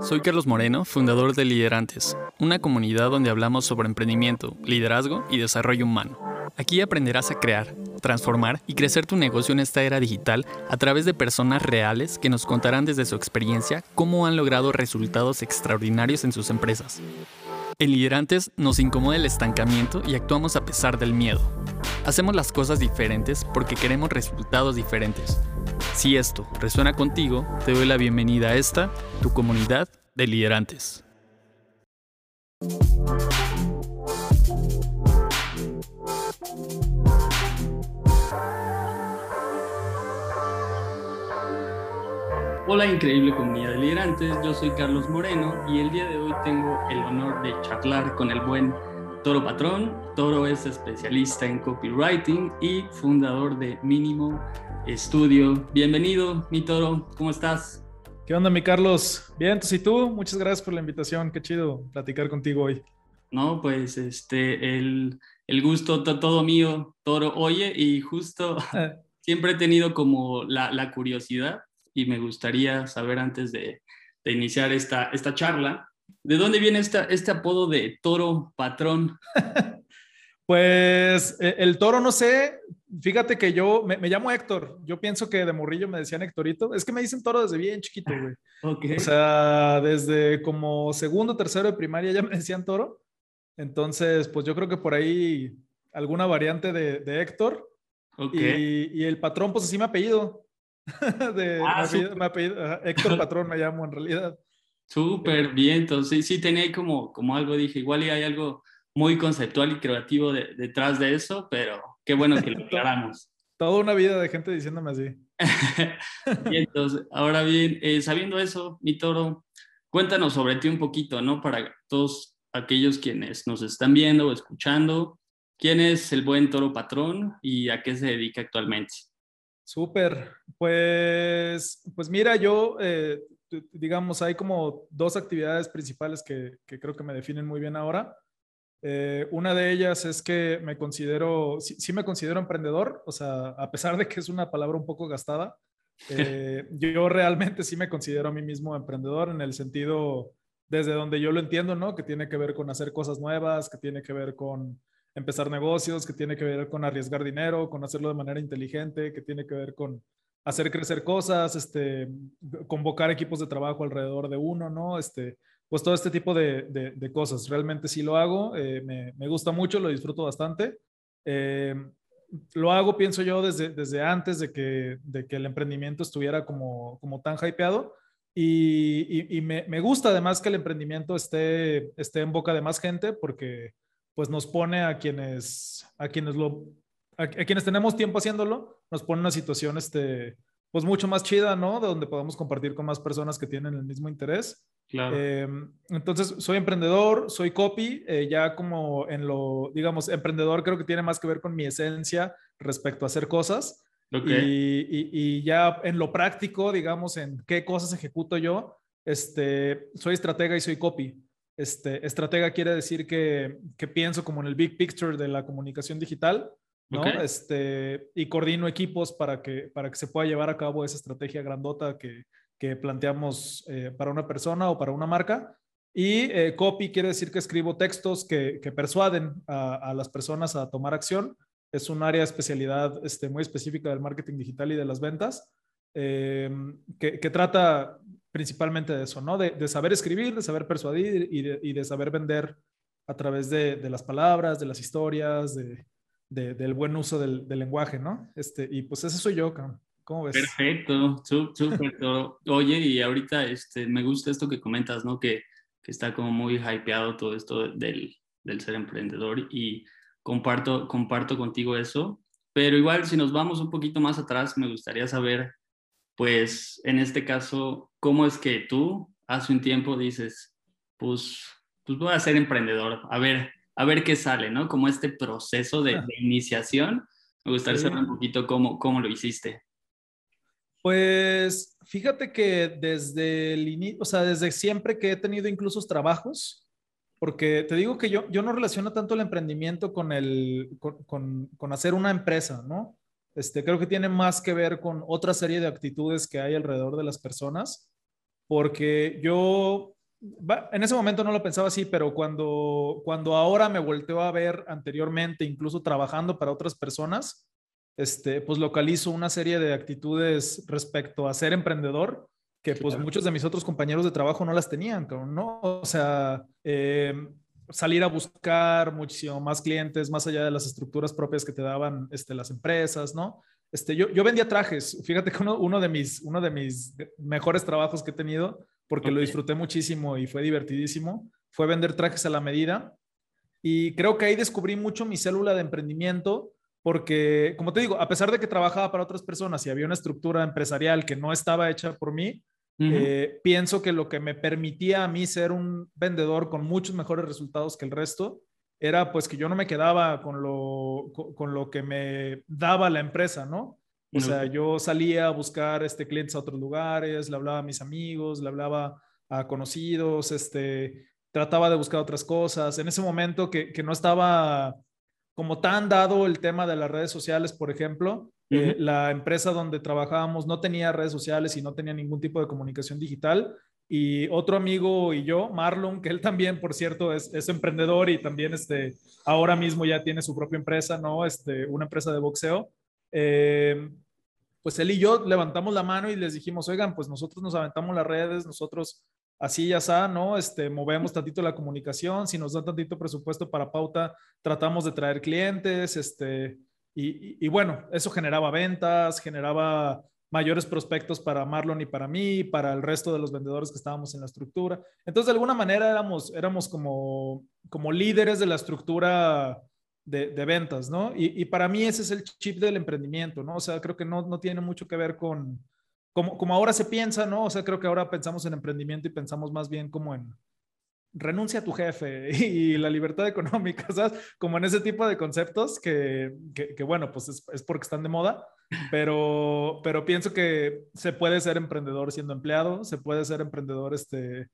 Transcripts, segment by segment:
Soy Carlos Moreno, fundador de Liderantes, una comunidad donde hablamos sobre emprendimiento, liderazgo y desarrollo humano. Aquí aprenderás a crear, transformar y crecer tu negocio en esta era digital a través de personas reales que nos contarán desde su experiencia cómo han logrado resultados extraordinarios en sus empresas. En Liderantes nos incomoda el estancamiento y actuamos a pesar del miedo. Hacemos las cosas diferentes porque queremos resultados diferentes. Si esto resuena contigo, te doy la bienvenida a esta, tu comunidad de liderantes. Hola increíble comunidad de liderantes, yo soy Carlos Moreno y el día de hoy tengo el honor de charlar con el buen Toro Patrón. Toro es especialista en copywriting y fundador de Mínimo Estudio. Bienvenido, mi Toro, ¿cómo estás? ¿Qué onda, mi Carlos? Bien, ¿y tú? Muchas gracias por la invitación, qué chido platicar contigo hoy. No, pues este, el, el gusto todo mío, Toro. Oye, y justo siempre he tenido como la, la curiosidad y me gustaría saber antes de, iniciar esta, esta charla, ¿de dónde viene esta, este apodo de toro patrón? pues e, el toro no sé, fíjate que yo me, llamo Héctor, yo pienso que de morrillo me decían Héctorito, es que me dicen toro desde bien chiquito, güey. O sea, desde como segundo, tercero de primaria ya me decían toro. Entonces, pues yo creo que por ahí alguna variante de, de Héctor. Y, y, el patrón, pues así me apellido. de, ah, Héctor Patrón me llamo en realidad. Súper bien, entonces sí, tenía como, como algo, dije, igual y hay algo muy conceptual y creativo detrás de eso, pero qué bueno que lo aclaramos. Toda una vida de gente diciéndome así. y entonces, ahora bien, eh, sabiendo eso, mi toro, cuéntanos sobre ti un poquito, ¿no? Para todos aquellos quienes nos están viendo o escuchando, ¿quién es el buen toro patrón y a qué se dedica actualmente? Súper. Pues, pues mira, yo, eh, digamos, hay como dos actividades principales que, creo que me definen muy bien ahora. Eh, una de ellas es que me considero, sí, me considero emprendedor, o sea, a pesar de que es una palabra un poco gastada, eh, yo realmente sí me considero a mí mismo emprendedor en el sentido desde donde yo lo entiendo, ¿no? Que tiene que ver con hacer cosas nuevas, que tiene que ver con empezar negocios, que tiene que ver con arriesgar dinero, con hacerlo de manera inteligente, que tiene que ver con hacer crecer cosas, este, convocar equipos de trabajo alrededor de uno, ¿no? Este, pues todo este tipo de, de, cosas. Realmente sí lo hago, eh, me, gusta mucho, lo disfruto bastante. Eh, lo hago, pienso yo, desde, antes de que, de que el emprendimiento estuviera como, como tan hypeado. Y, y, y me, me, gusta además que el emprendimiento esté, esté en boca de más gente porque pues nos pone a quienes, a quienes lo, a, quienes tenemos tiempo haciéndolo, nos pone una situación, este, pues mucho más chida, ¿no? De donde podamos compartir con más personas que tienen el mismo interés. Claro. Em, entonces, soy emprendedor, soy copy, eh, ya como en lo, digamos, emprendedor creo que tiene más que ver con mi esencia respecto a hacer cosas. Okay. Y, y, ya en lo práctico, digamos, en qué cosas ejecuto yo, este, soy estratega y soy copy. Este, estratega quiere decir que, pienso como en el big picture de la comunicación digital, ¿no? Este, y coordino equipos para que, para que se pueda llevar a cabo esa estrategia grandota que, planteamos eh, para una persona o para una marca. Y eh, copy quiere decir que escribo textos que, persuaden a, las personas a tomar acción. Es un área de especialidad este, muy específica del marketing digital y de las ventas, eh, que, que, trata principalmente de eso, ¿no? De, saber escribir, de saber persuadir y de, saber vender a través de, las palabras, de las historias, del buen uso del, lenguaje, ¿no? Este, y pues ese soy yo, ¿cómo ves? Perfecto, súper. Oye, y ahorita este, me gusta esto que comentas, ¿no? Que, está como muy hypeado todo esto del, del ser emprendedor y comparto, comparto contigo eso. Pero igual, si nos vamos un poquito más atrás, me gustaría saber pues en este caso, ¿cómo es que tú hace un tiempo dices, pues, pues voy a ser emprendedor, a ver, a ver qué sale, ¿no? Como este proceso de, iniciación. Me gustaría saber un poquito cómo, cómo lo hiciste. Pues fíjate que desde el inicio, o sea, desde siempre que he tenido incluso trabajos, porque te digo que yo, yo no relaciono tanto el emprendimiento con, el, con, con hacer una empresa, ¿no? Este, creo que tiene más que ver con otra serie de actitudes que hay alrededor de las personas. porque yo en ese momento no lo pensaba así, pero cuando, cuando ahora me volteo a ver anteriormente, incluso trabajando para otras personas, este, pues localizo una serie de actitudes respecto a ser emprendedor que pues muchos de mis otros compañeros de trabajo no las tenían, ¿no? O sea, eh, salir a buscar muchísimo más clientes, más allá de las estructuras propias que te daban este, las empresas, ¿no? Este, yo, yo vendía trajes, fíjate que uno, de mis, uno de mis mejores trabajos que he tenido porque lo disfruté muchísimo y fue divertidísimo, fue vender trajes a la medida. Y creo que ahí descubrí mucho mi célula de emprendimiento, porque, como te digo, a pesar de que trabajaba para otras personas y había una estructura empresarial que no estaba hecha por mí, eh, pienso que lo que me permitía a mí ser un vendedor con muchos mejores resultados que el resto era pues que yo no me quedaba con lo, con lo que me daba la empresa, ¿no? O sea, yo salía a buscar este, clientes a otros lugares, le hablaba a mis amigos, le hablaba a conocidos, este, trataba de buscar otras cosas. En ese momento que, que no estaba como tan dado el tema de las redes sociales, por ejemplo, eh, la empresa donde trabajábamos no tenía redes sociales y no tenía ningún tipo de comunicación digital. Y otro amigo y yo, Marlon, que él también, por cierto, es, es emprendedor y también este, ahora mismo ya tiene su propia empresa, ¿no? Este, una empresa de boxeo. Eh, pues él y yo levantamos la mano y les dijimos, oigan, pues nosotros nos aventamos las redes, nosotros así ya está, ¿no? Este, movemos tantito la comunicación, si nos dan tantito presupuesto para pauta, tratamos de traer clientes, este, y, bueno, eso generaba ventas, generaba mayores prospectos para Marlon y para mí, para el resto de los vendedores que estábamos en la estructura. Entonces, de alguna manera éramos, éramos como, como líderes de la estructura de, ventas, ¿no? Y, para mí ese es el chip del emprendimiento, ¿no? O sea, creo que no, no tiene mucho que ver con, como, como ahora se piensa, ¿no? O sea, creo que ahora pensamos en emprendimiento y pensamos más bien como en renuncia a tu jefe y la libertad económica, ¿sabes? Como en ese tipo de conceptos que, que, bueno, pues es, es, porque están de moda, pero, pero pienso que se puede ser emprendedor siendo empleado, se puede ser emprendedor, este,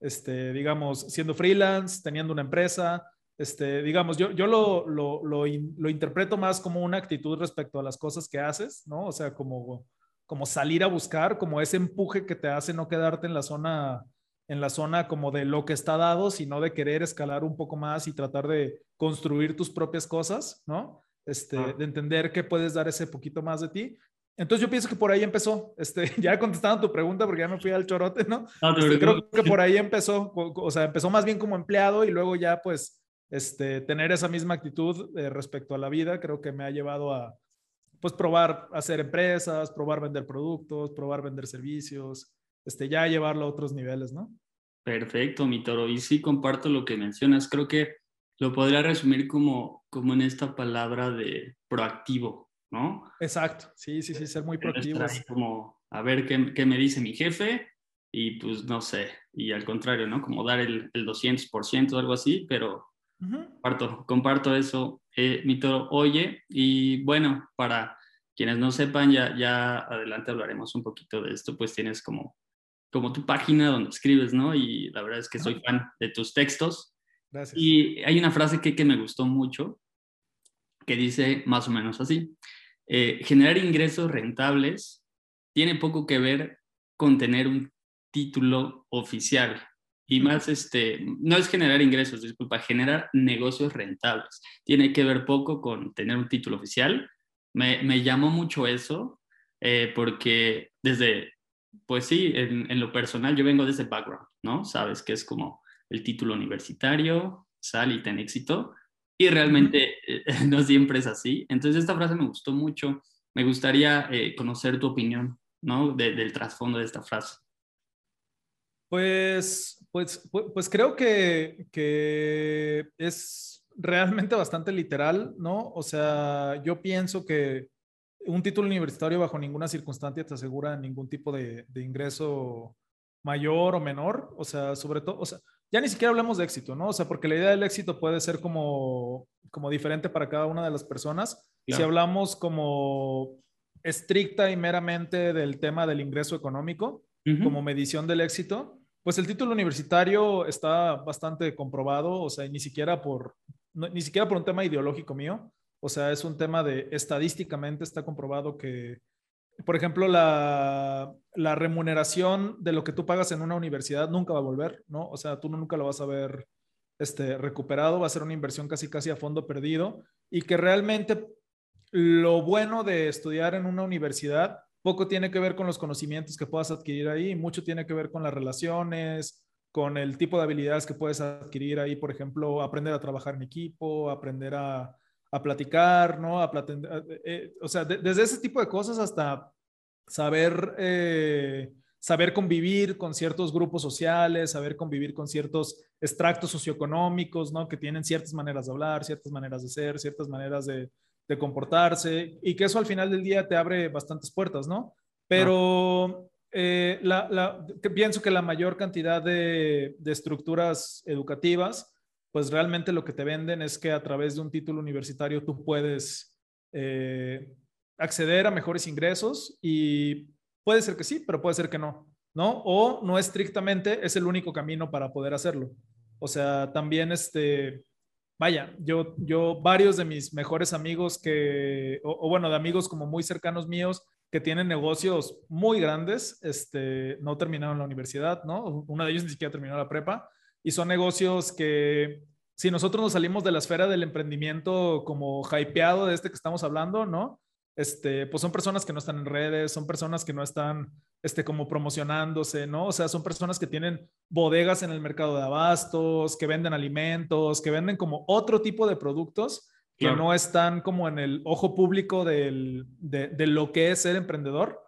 este, digamos, siendo freelance, teniendo una empresa, este, digamos, yo, yo lo, lo, lo, lo, interpreto más como una actitud respecto a las cosas que haces, ¿no? O sea, como, como salir a buscar, como ese empuje que te hace no quedarte en la zona, en la zona como de lo que está dado, sino de querer escalar un poco más y tratar de construir tus propias cosas, ¿no? Este, ah. de entender que puedes dar ese poquito más de ti. Entonces yo pienso que por ahí empezó, este, ya contestando tu pregunta porque ya me fui al chorote, ¿no? Este, creo que por ahí empezó, o sea, empezó más bien como empleado y luego ya pues este, tener esa misma actitud eh, respecto a la vida creo que me ha llevado a pues probar hacer empresas, probar vender productos, probar vender servicios, este, ya llevarlo a otros niveles, ¿no? Perfecto, mi toro. Y sí comparto lo que mencionas. Creo que lo podría resumir como, como en esta palabra de proactivo, ¿no? Exacto, sí, sí, sí, ser muy proactivo. Como a ver qué, qué, me dice mi jefe y pues no sé, y al contrario, ¿no? Como dar el, el 200% o algo así, pero comparto, comparto eso, eh, Mito. Oye, y bueno, para quienes no sepan, ya, ya adelante hablaremos un poquito de esto, pues tienes como, como tu página donde escribes, ¿no? Y la verdad es que soy fan de tus textos. Gracias. Y hay una frase que, que me gustó mucho, que dice más o menos así, eh, generar ingresos rentables tiene poco que ver con tener un título oficial, y más, este, no es generar ingresos, disculpa, generar negocios rentables. Tiene que ver poco con tener un título oficial. Me, me llamó mucho eso, eh, porque desde, pues sí, en, en, lo personal yo vengo de ese background, ¿no? Sabes que es como el título universitario, sal y ten éxito, y realmente eh, no siempre es así. Entonces esta frase me gustó mucho. Me gustaría eh, conocer tu opinión, ¿no? del trasfondo de esta frase. Pues, pues, pues, creo que, que es realmente bastante literal, ¿no? O sea, yo pienso que un título universitario bajo ninguna circunstancia te asegura ningún tipo de, de, ingreso mayor o menor, o sea, sobre todo, o sea, ya ni siquiera hablamos de éxito, ¿no? O sea, porque la idea del éxito puede ser como, como diferente para cada una de las personas. Si hablamos como estricta y meramente del tema del ingreso económico, como medición del éxito, pues el título universitario está bastante comprobado, o sea, ni siquiera por, ni siquiera por un tema ideológico mío, o sea, es un tema de estadísticamente está comprobado que por ejemplo, la, remuneración de lo que tú pagas en una universidad nunca va a volver, ¿no? O sea, tú nunca lo vas a ver este, recuperado, va a ser una inversión casi casi a fondo perdido y que realmente lo bueno de estudiar en una universidad poco tiene que ver con los conocimientos que puedas adquirir ahí, mucho tiene que ver con las relaciones, con el tipo de habilidades que puedes adquirir ahí, por ejemplo, aprender a trabajar en equipo, aprender a, a platicar, ¿no? A eh, eh, o sea, desde ese tipo de cosas hasta saber, eh, saber convivir con ciertos grupos sociales, saber convivir con ciertos extractos socioeconómicos, ¿no? Que tienen ciertas maneras de hablar, ciertas maneras de ser, ciertas maneras de, comportarse, y que eso al final del día te abre bastantes puertas, ¿no? Pero la, pienso que la mayor cantidad de estructuras educativas pues realmente lo que te venden es que a través de un título universitario tú puedes eh, acceder a mejores ingresos y puede ser que sí, pero puede ser que no, ¿no? O no estrictamente es el único camino para poder hacerlo. O sea, también este, vaya, yo, yo varios de mis mejores amigos que, o, bueno, de amigos como muy cercanos míos que tienen negocios muy grandes, este, no terminaron la universidad, ¿no? Uno de ellos ni siquiera terminó la prepa y son negocios que si nosotros nos salimos de la esfera del emprendimiento como hypeado de este que estamos hablando, ¿no? Este, pues son personas que no están en redes, son personas que no están este, como promocionándose, ¿no? O sea, son personas que tienen bodegas en el mercado de abastos, que venden alimentos, que venden como otro tipo de productos que no están como en el ojo público de, de, lo que es ser emprendedor,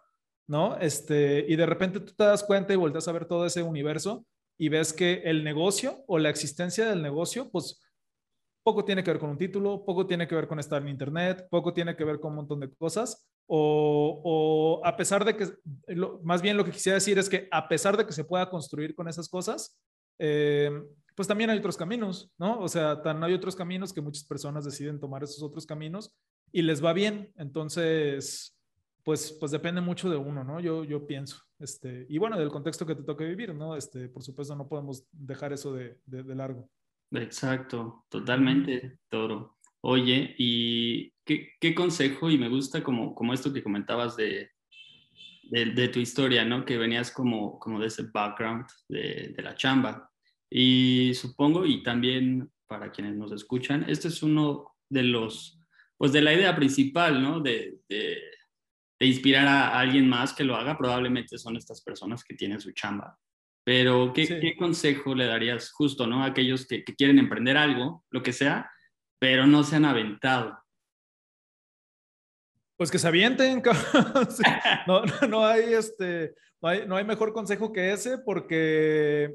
¿no? Este, y de repente tú te das cuenta y volteas a ver todo ese universo y ves que el negocio o la existencia del negocio, pues poco tiene que ver con un título, poco tiene que ver con estar en Internet, poco tiene que ver con un montón de cosas. O, a pesar de que, más bien lo que quisiera decir es que a pesar de que se pueda construir con esas cosas, eh, pues también hay otros caminos, ¿no? O sea, tan hay otros caminos que muchas personas deciden tomar esos otros caminos y les va bien. Entonces, pues, pues depende mucho de uno, ¿no? Yo, yo pienso. Este, y bueno, del contexto que te toque vivir, ¿no? Este, por supuesto, no podemos dejar eso de, de, largo. Exacto, totalmente, Toro. Oye, ¿y qué, qué, consejo? Y me gusta como, como esto que comentabas de, de, tu historia, ¿no? Que venías como, como de ese background de, de la chamba. Y supongo, y también para quienes nos escuchan, este es uno de los, pues de la idea principal, ¿no? De, de, inspirar a alguien más que lo haga, probablemente son estas personas que tienen su chamba. Pero, ¿qué, consejo le darías justo ¿no? a aquellos que, quieren emprender algo, lo que sea, pero no se han aventado? Pues que se avienten. no, no, hay este, no, hay, no hay mejor consejo que ese porque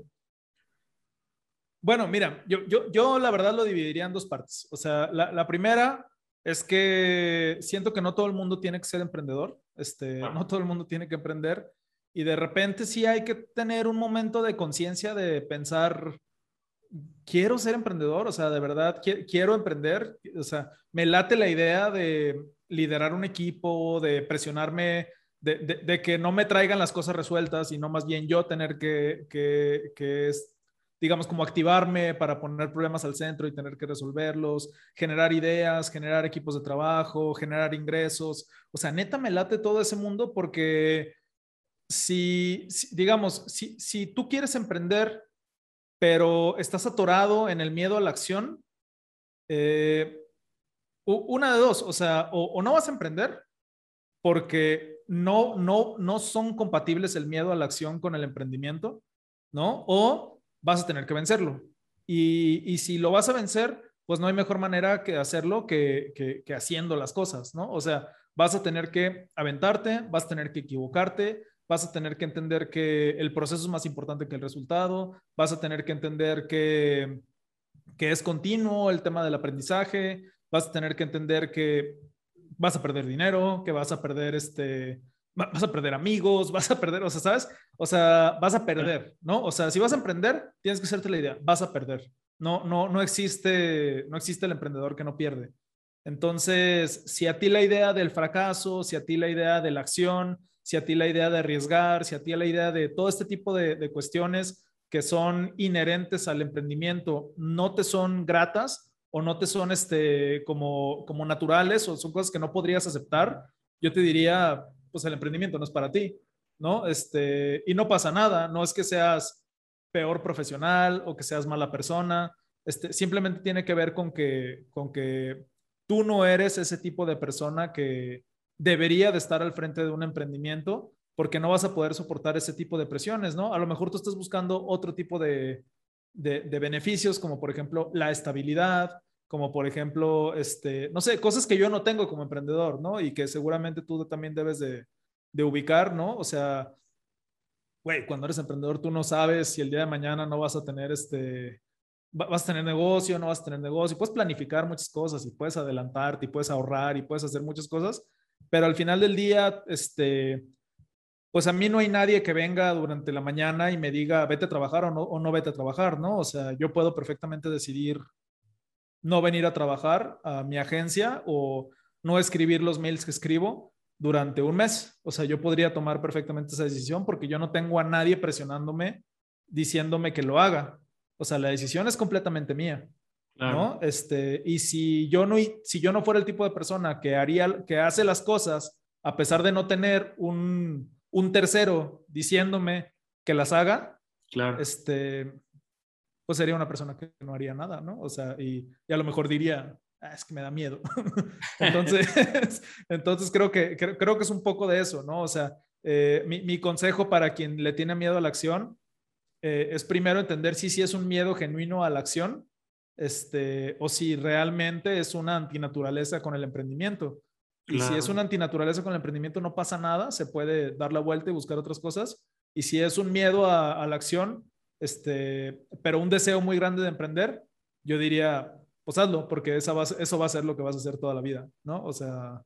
bueno, mira, yo, yo, yo, la verdad lo dividiría en dos partes. O sea, la, la, primera es que siento que no todo el mundo tiene que ser emprendedor, este, no todo el mundo tiene que emprender y de repente sí hay que tener un momento de conciencia de pensar, quiero ser emprendedor, o sea, de verdad quiero emprender, o sea, me late la idea de liderar un equipo, de presionarme, de, de, que no me traigan las cosas resueltas y no más bien yo tener que, que, que digamos, como activarme para poner problemas al centro y tener que resolverlos, generar ideas, generar equipos de trabajo, generar ingresos. O sea, neta me late todo ese mundo porque si, digamos, si, si tú quieres emprender, pero estás atorado en el miedo a la acción, eh, una de dos, o sea, o, o, no vas a emprender porque no, no, no son compatibles el miedo a la acción con el emprendimiento, ¿no? O vas a tener que vencerlo. Y, si lo vas a vencer, pues no hay mejor manera que hacerlo que, que, haciendo las cosas, ¿no? O sea, vas a tener que aventarte, vas a tener que equivocarte, vas a tener que entender que el proceso es más importante que el resultado, vas a tener que entender que, que es continuo el tema del aprendizaje, vas a tener que entender que vas a perder dinero, que vas a perder este, vas a perder amigos, vas a perder, o sea, ¿sabes? O sea, vas a perder, ¿no? O sea, si vas a emprender, tienes que hacerte la idea, vas a perder. No, no, no existe, no existe el emprendedor que no pierde. Entonces, si a ti la idea del fracaso, si a ti la idea de la acción, si a ti la idea de arriesgar, si a ti la idea de todo este tipo de, de cuestiones que son inherentes al emprendimiento no te son gratas o no te son este, como, como naturales o son cosas que no podrías aceptar, yo te diría, pues el emprendimiento no es para ti, ¿no? Este, y no pasa nada, no es que seas peor profesional o que seas mala persona, este, simplemente tiene que ver con que, con que tú no eres ese tipo de persona que debería de estar al frente de un emprendimiento porque no vas a poder soportar ese tipo de presiones, ¿no? A lo mejor tú estás buscando otro tipo de, de, beneficios, como por ejemplo la estabilidad, como por ejemplo, este, no sé, cosas que yo no tengo como emprendedor, ¿no? Y que seguramente tú también debes de, de ubicar, ¿no? O sea, güey, cuando eres emprendedor tú no sabes si el día de mañana no vas a tener este, vas a tener negocio, no vas a tener negocio, puedes planificar muchas cosas y puedes adelantarte y puedes ahorrar y puedes hacer muchas cosas, pero al final del día, este, pues a mí no hay nadie que venga durante la mañana y me diga, vete a trabajar o no, o no vete a trabajar, ¿no? O sea, yo puedo perfectamente decidir no venir a trabajar a mi agencia o no escribir los mails que escribo durante un mes. O sea, yo podría tomar perfectamente esa decisión porque yo no tengo a nadie presionándome diciéndome que lo haga. O sea, la decisión es completamente mía. ¿no? Este, y si yo no, si yo no fuera el tipo de persona que haría, que hace las cosas a pesar de no tener un, un tercero diciéndome que las haga, claro. este, pues sería una persona que no haría nada, ¿no? O sea, y, a lo mejor diría, ah, es que me da miedo. entonces, entonces creo que, creo, que es un poco de eso, ¿no? O sea, eh, mi, consejo para quien le tiene miedo a la acción eh, es primero entender si sí es un miedo genuino a la acción, este, o si realmente es una antinaturaleza con el emprendimiento. Y si es una antinaturaleza con el emprendimiento, no pasa nada, se puede dar la vuelta y buscar otras cosas. Y si es un miedo a, la acción, este, pero un deseo muy grande de emprender, yo diría, pues hazlo, porque esa eso va a ser lo que vas a hacer toda la vida, ¿no? O sea,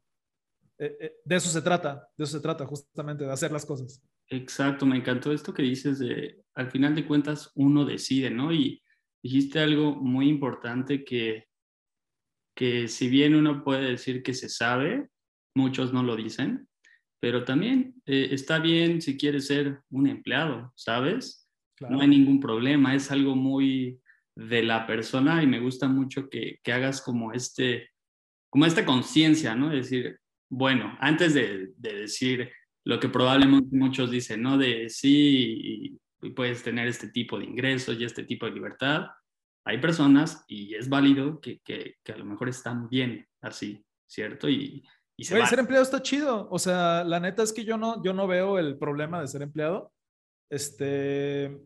eh, eh, de eso se trata, de eso se trata justamente, de hacer las cosas. Exacto, me encantó esto que dices de, al final de cuentas, uno decide, ¿no? Y dijiste algo muy importante que, que si bien uno puede decir que se sabe, muchos no lo dicen, pero también eh, está bien si quieres ser un empleado, ¿sabes? No hay ningún problema, es algo muy de la persona y me gusta mucho que, que hagas como este, como esta conciencia, ¿no? Es decir, bueno, antes de, de, decir lo que probablemente muchos dicen, ¿no? De sí, y puedes tener este tipo de ingresos y este tipo de libertad. Hay personas, y es válido, que, que, que a lo mejor están bien así, ¿cierto? Y, ser empleado está chido. O sea, la neta es que yo no, yo no veo el problema de ser empleado. Este,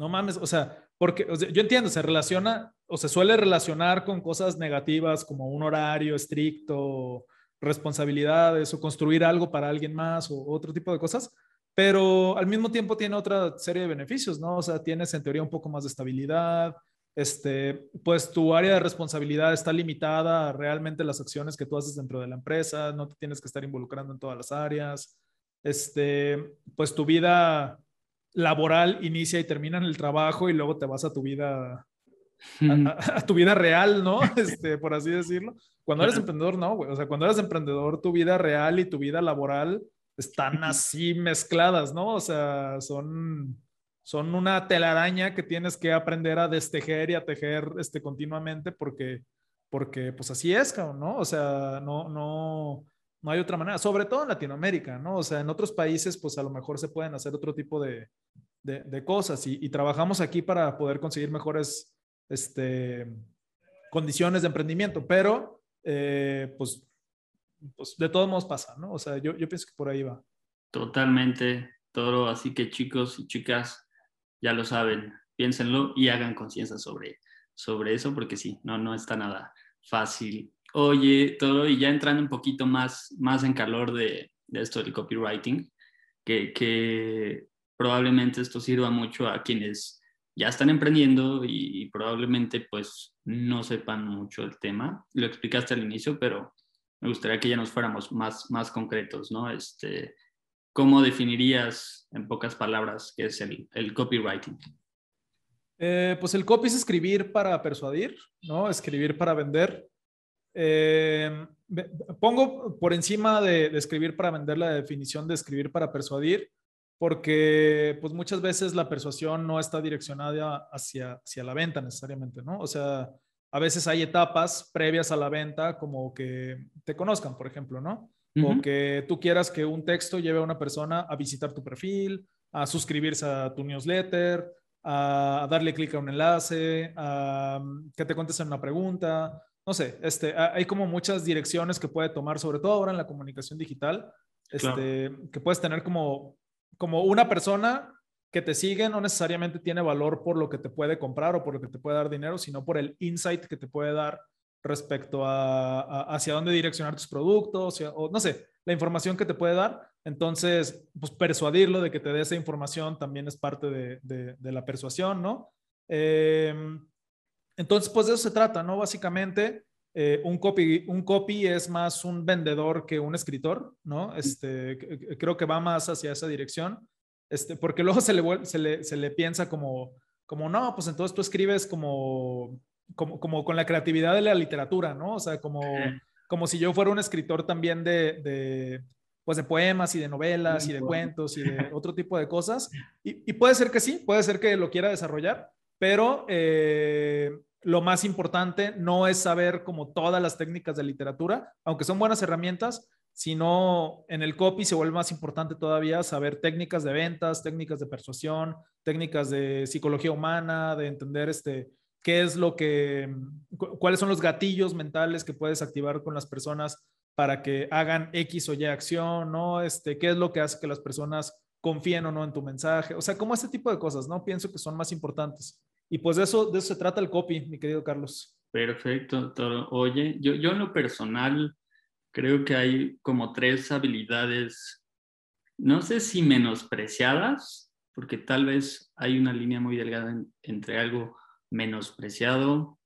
no mames, o sea, porque yo entiendo, se relaciona o se suele relacionar con cosas negativas como un horario estricto, responsabilidades o construir algo para alguien más o otro tipo de cosas, pero al mismo tiempo tiene otra serie de beneficios, ¿no? O sea, tienes en teoría un poco más de estabilidad, este, pues tu área de responsabilidad está limitada a realmente las acciones que tú haces dentro de la empresa, no te tienes que estar involucrando en todas las áreas, este, pues tu vida laboral inicia y termina en el trabajo y luego te vas a tu vida, a, tu vida real, ¿no? Este, por así decirlo. Cuando eres emprendedor, no, güey. O sea, cuando eres emprendedor, tu vida real y tu vida laboral están así mezcladas, ¿no? O sea, son son una telaraña que tienes que aprender a destejer y a tejer este, continuamente porque, porque pues así es, ¿no? O sea, no, no, no hay otra manera, sobre todo en Latinoamérica, ¿no? O sea, en otros países pues a lo mejor se pueden hacer otro tipo de, de, cosas y, trabajamos aquí para poder conseguir mejores este, condiciones de emprendimiento, pero eh, pues, pues de todos modos pasa, ¿no? O sea, yo, yo pienso que por ahí va. Totalmente, todo. Así que chicos y chicas, ya lo saben, piénsenlo y hagan conciencia sobre, sobre eso, porque sí, no, no está nada fácil. Oye, todo, y ya entrando un poquito más, más en calor de, de esto del copywriting, que, probablemente esto sirva mucho a quienes ya están emprendiendo y, probablemente pues no sepan mucho el tema. Lo explicaste al inicio, pero me gustaría que ya nos fuéramos más, más concretos, ¿no? Este, ¿Cómo definirías en pocas palabras qué es el, el copywriting? Eh, pues el copy es escribir para persuadir, ¿no? Escribir para vender. Eh, pongo por encima de, escribir para vender la definición de escribir para persuadir, porque pues muchas veces la persuasión no está direccionada hacia, hacia la venta necesariamente, ¿no? O sea, a veces hay etapas previas a la venta como que te conozcan, por ejemplo, ¿no? o que tú quieras que un texto lleve a una persona a visitar tu perfil, a suscribirse a tu newsletter, a darle clic a un enlace, a mm, que te contesten una pregunta. No sé, este, hay como muchas direcciones que puede tomar, sobre todo ahora en la comunicación digital, este, que puedes tener como, como una persona que te sigue no necesariamente tiene valor por lo que te puede comprar o por lo que te puede dar dinero, sino por el insight que te puede dar respecto a, hacia dónde direccionar tus productos, o no sé, la información que te puede dar. Entonces, pues persuadirlo de que te dé esa información también es parte de, la persuasión, ¿no? Em, entonces, pues de eso se trata, ¿no? Básicamente, eh, un, copy, un copy es más un vendedor que un escritor, ¿no? Este, creo que va más hacia esa dirección, este, porque luego se le, se le, se le piensa como, como, no, pues entonces tú escribes como como, como con la creatividad de la literatura, ¿no? O sea, como, como si yo fuera un escritor también de, de pues de poemas y de novelas y de cuentos y de otro tipo de cosas. Y, puede ser que sí, puede ser que lo quiera desarrollar, pero eh, lo más importante no es saber como todas las técnicas de literatura, aunque son buenas herramientas, sino en el copy se vuelve más importante todavía saber técnicas de ventas, técnicas de persuasión, técnicas de psicología humana, de entender este, qué es lo que, cuáles son los gatillos mentales que puedes activar con las personas para que hagan X o Y acción, ¿no? Este, qué es lo que hace que las personas confíen o no en tu mensaje, o sea, como este tipo de cosas, ¿no? Pienso que son más importantes. Y pues de eso, de eso se trata el copy, mi querido Carlos. Perfecto. Oye, yo, yo en lo personal creo que hay como tres habilidades, no sé si menospreciadas, porque tal vez hay una línea muy delgada entre algo menospreciado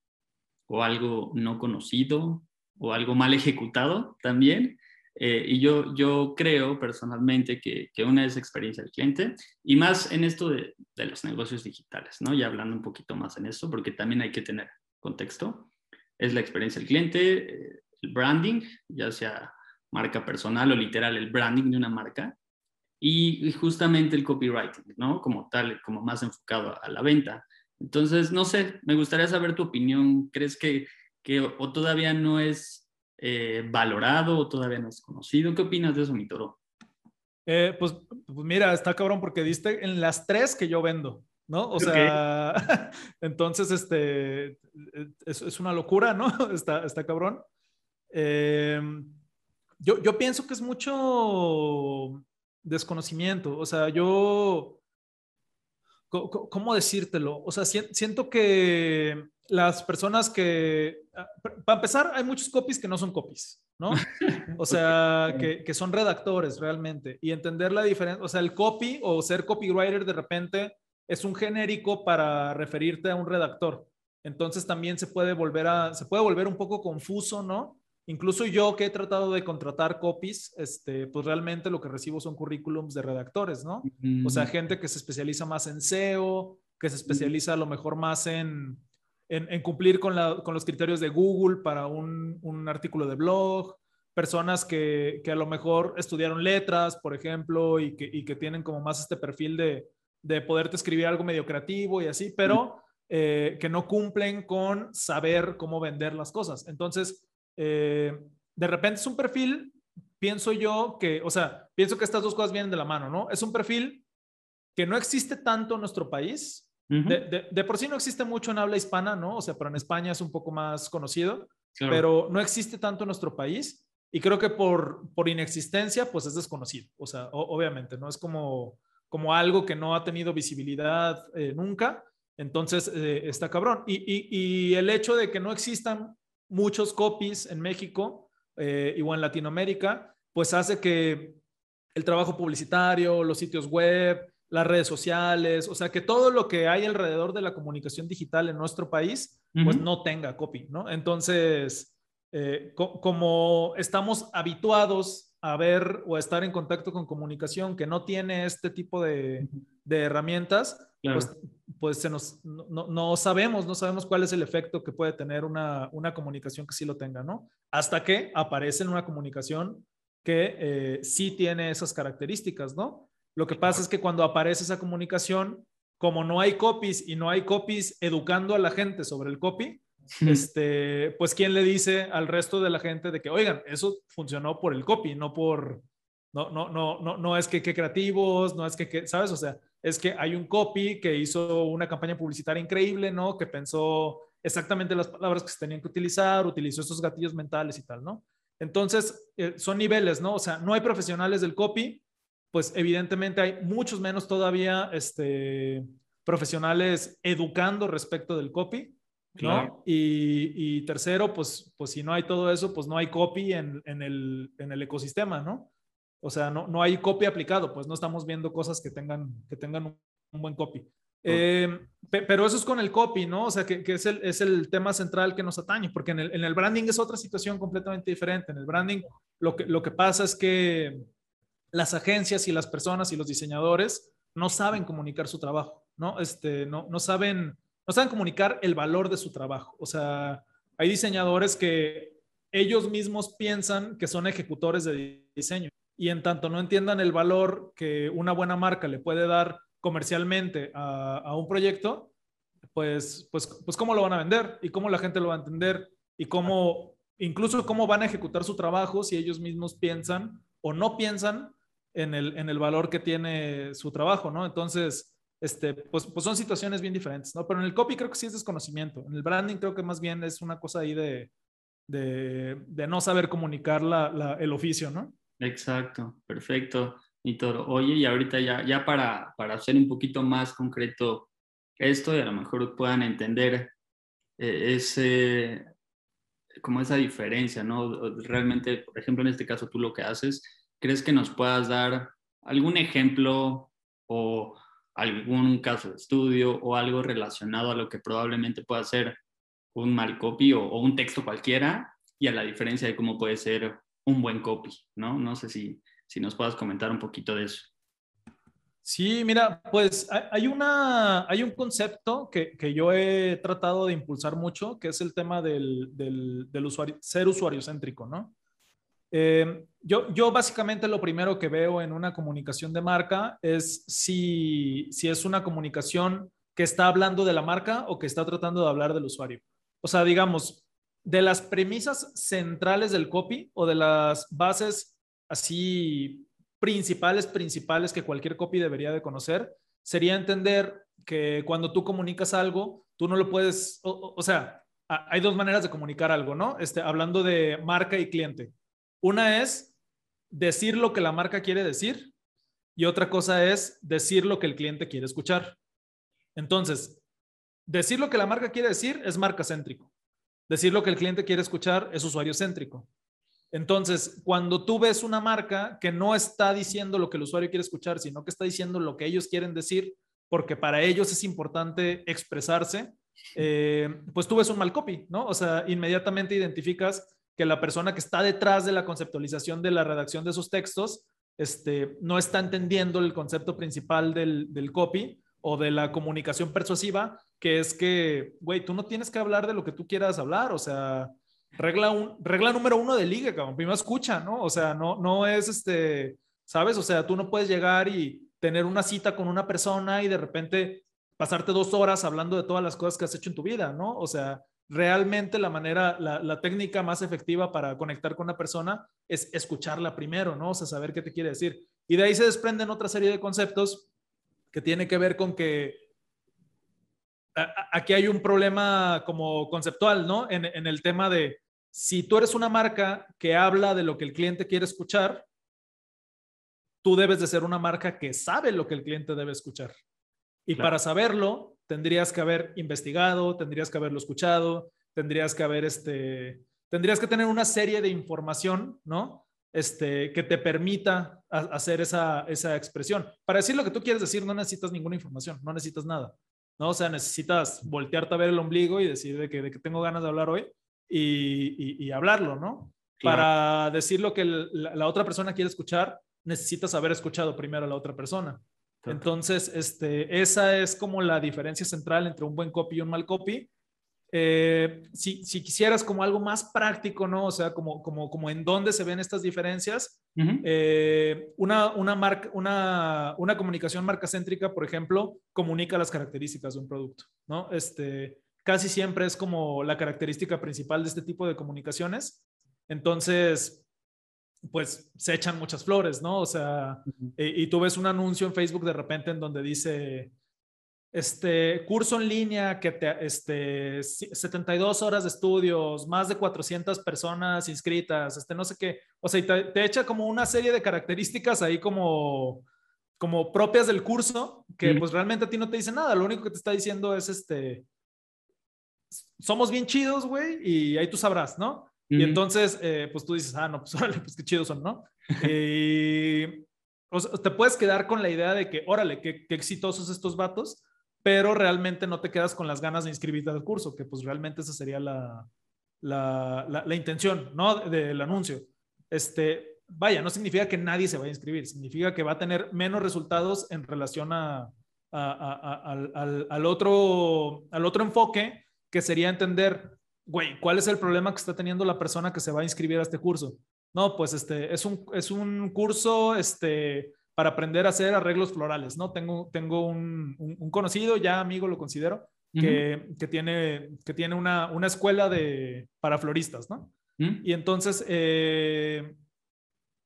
o algo no conocido o algo mal ejecutado también. Eh, y yo, yo creo personalmente que, que, una es experiencia del cliente y más en esto de, de, los negocios digitales, ¿no? Ya hablando un poquito más en eso, porque también hay que tener contexto. Es la experiencia del cliente, eh, el branding, ya sea marca personal o literal, el branding de una marca y justamente el copywriting, ¿no? Como tal, como más enfocado a la venta. Entonces, no sé, me gustaría saber tu opinión. ¿Crees que, que o todavía no es eh, valorado o todavía no es conocido? ¿Qué opinas de eso, mi toro? Eh, pues, pues, mira, está cabrón porque diste en las tres que yo vendo, ¿no? O sea, entonces, este, es, es, una locura, ¿no? Está, está cabrón. Em, yo, yo pienso que es mucho desconocimiento, o sea, yo ¿cómo decírtelo? O sea, siento que las personas que, ah, para empezar, hay muchos copies que no son copies, ¿no? O sea, que, que son redactores realmente y entender la diferencia, o sea, el copy o ser copywriter de repente es un genérico para referirte a un redactor. Entonces también se puede volver a, se puede volver un poco confuso, ¿no? Incluso yo que he tratado de contratar copies, este, pues realmente lo que recibo son currículums de redactores, ¿no? O sea, gente que se especializa más en SEO, que se especializa a lo mejor más en, en, cumplir con, la, con, los criterios de Google para un, un artículo de blog, personas que, que, a lo mejor estudiaron letras, por ejemplo, y que, y que tienen como más este perfil de, de poderte escribir algo medio creativo y así, pero eh, que no cumplen con saber cómo vender las cosas. Entonces, eh, de repente es un perfil, pienso yo que, o sea, pienso que estas dos cosas vienen de la mano, ¿no? Es un perfil que no existe tanto en nuestro país. de, por sí no existe mucho en habla hispana, ¿no? O sea, pero en España es un poco más conocido, pero no existe tanto en nuestro país. Y creo que por, por inexistencia, pues es desconocido. O sea, obviamente, ¿no? Es como, como algo que no ha tenido visibilidad eh, nunca. Entonces, eh, está cabrón. Y, y, y, el hecho de que no existan muchos copies en México eh, o en Latinoamérica, pues hace que el trabajo publicitario, los sitios web, las redes sociales, o sea, que todo lo que hay alrededor de la comunicación digital en nuestro país, pues no tenga copy, ¿no? Entonces, eh, como estamos habituados a ver o a estar en contacto con comunicación que no tiene este tipo de, de herramientas, pues, pues se nos, no, no, sabemos, no sabemos cuál es el efecto que puede tener una, una comunicación que sí lo tenga, ¿no? Hasta que aparece en una comunicación que eh, sí tiene esas características, ¿no? Lo que pasa es que cuando aparece esa comunicación, como no hay copies y no hay copies educando a la gente sobre el copy, este, pues quién le dice al resto de la gente de que, oigan, eso funcionó por el copy, no por, no, no, no, no, no es que qué creativos, no es que, que, ¿sabes? O sea, es que hay un copy que hizo una campaña publicitaria increíble, ¿no? Que pensó exactamente las palabras que se tenían que utilizar, utilizó esos gatillos mentales y tal, ¿no? Entonces, eh, son niveles, ¿no? O sea, no hay profesionales del copy, pues evidentemente hay muchos menos todavía este, profesionales educando respecto del copy, ¿no? Y, tercero, pues, pues si no hay todo eso, pues no hay copy en, en, el, en el ecosistema, ¿no? O sea, no, no hay copy aplicado, pues no estamos viendo cosas que tengan, que tengan un, buen copy. Eh, pero eso es con el copy, ¿no? O sea, que, que es, el, es, el, tema central que nos atañe, porque en el, en el, branding es otra situación completamente diferente. En el branding lo que, lo que pasa es que las agencias y las personas y los diseñadores no saben comunicar su trabajo, ¿no? Este, no, no, saben, no saben comunicar el valor de su trabajo. O sea, hay diseñadores que ellos mismos piensan que son ejecutores de diseño y en tanto no entiendan el valor que una buena marca le puede dar comercialmente a, un proyecto, pues, pues, pues cómo lo van a vender y cómo la gente lo va a entender y cómo, incluso cómo van a ejecutar su trabajo si ellos mismos piensan o no piensan en el, en el valor que tiene su trabajo, ¿no? Entonces, este, pues, pues son situaciones bien diferentes, ¿no? Pero en el copy creo que sí es desconocimiento. En el branding creo que más bien es una cosa ahí de, de, de no saber comunicar la, el oficio, ¿no? Exacto, perfecto, Toro. Oye, y ahorita ya, ya para, para hacer un poquito más concreto esto y a lo mejor puedan entender eh, ese, como esa diferencia, ¿no? Realmente, por ejemplo, en este caso tú lo que haces, ¿crees que nos puedas dar algún ejemplo o algún caso de estudio o algo relacionado a lo que probablemente pueda ser un mal copy o un texto cualquiera y a la diferencia de cómo puede ser un buen copy, ¿no? No sé si, si nos puedas comentar un poquito de eso. Sí, mira, pues hay, una, hay un concepto que, que, yo he tratado de impulsar mucho, que es el tema del, del, ser usuario céntrico, ¿no? Eh, yo, yo básicamente lo primero que veo en una comunicación de marca es si, si es una comunicación que está hablando de la marca o que está tratando de hablar del usuario. O sea, digamos, de las premisas centrales del copy o de las bases así principales, principales que cualquier copy debería de conocer, sería entender que cuando tú comunicas algo, tú no lo puedes, o, sea, hay dos maneras de comunicar algo, ¿no? Este, hablando de marca y cliente. Una es decir lo que la marca quiere decir y otra cosa es decir lo que el cliente quiere escuchar. Entonces, decir lo que la marca quiere decir es marca céntrico. Decir lo que el cliente quiere escuchar es usuario céntrico. Entonces, cuando tú ves una marca que no está diciendo lo que el usuario quiere escuchar, sino que está diciendo lo que ellos quieren decir, porque para ellos es importante expresarse, eh, pues tú ves un mal copy, ¿no? O sea, inmediatamente identificas que la persona que está detrás de la conceptualización de la redacción de esos textos este, no está entendiendo el concepto principal del, del copy o de la comunicación persuasiva, que es que, güey, tú no tienes que hablar de lo que tú quieras hablar, o sea, regla, un, regla número uno de liga, cabrón, primero escucha, ¿no? O sea, no, no es este, ¿sabes? O sea, tú no puedes llegar y tener una cita con una persona y de repente pasarte dos horas hablando de todas las cosas que has hecho en tu vida, ¿no? O sea, realmente la manera, la, la, técnica más efectiva para conectar con una persona es escucharla primero, ¿no? O sea, saber qué te quiere decir. Y de ahí se desprenden otra serie de conceptos que tiene que ver con que aquí hay un problema como conceptual, ¿no? En, el tema de si tú eres una marca que habla de lo que el cliente quiere escuchar, tú debes de ser una marca que sabe lo que el cliente debe escuchar. Y para saberlo, tendrías que haber investigado, tendrías que haberlo escuchado, tendrías que haber este, tendrías que tener una serie de información, ¿no? Este, que te permita hacer esa, esa expresión. Para decir lo que tú quieres decir, no necesitas ninguna información, no necesitas nada. ¿no? O sea, necesitas voltearte a ver el ombligo y decir de que, de que tengo ganas de hablar hoy y, y, hablarlo, ¿no? Para decir lo que la, otra persona quiere escuchar, necesitas haber escuchado primero a la otra persona. Entonces, este, esa es como la diferencia central entre un buen copy y un mal copy. Eh, si, si, quisieras como algo más práctico, ¿no? O sea, como, como, como en dónde se ven estas diferencias, eh, una, una, marca, una, una comunicación marca céntrica, por ejemplo, comunica las características de un producto, ¿no? Este, casi siempre es como la característica principal de este tipo de comunicaciones. Entonces, pues se echan muchas flores, ¿no? O sea, y, tú ves un anuncio en Facebook de repente en donde dice, este curso en línea que te, este, 72 horas de estudios, más de 400 personas inscritas, este, no sé qué, o sea, te, te echa como una serie de características ahí como, como propias del curso, que pues realmente a ti no te dice nada, lo único que te está diciendo es, este, somos bien chidos, güey, y ahí tú sabrás, ¿no? Y entonces, eh, pues tú dices, ah, no, pues órale, pues qué chidos son, ¿no? y o sea, te puedes quedar con la idea de que, órale, qué, qué, exitosos estos vatos, pero realmente no te quedas con las ganas de inscribirte al curso, que pues realmente esa sería la, la, la, intención, ¿no? Del anuncio. Este, vaya, no significa que nadie se vaya a inscribir, significa que va a tener menos resultados en relación a, al, al, al, otro, al otro enfoque, que sería entender güey, ¿cuál es el problema que está teniendo la persona que se va a inscribir a este curso? No, pues este, es un, es un curso este, para aprender a hacer arreglos florales, ¿no? Tengo, tengo un, un, conocido, ya amigo lo considero, que, que, tiene, que tiene una, una escuela de, para floristas, ¿no? Y entonces, eh,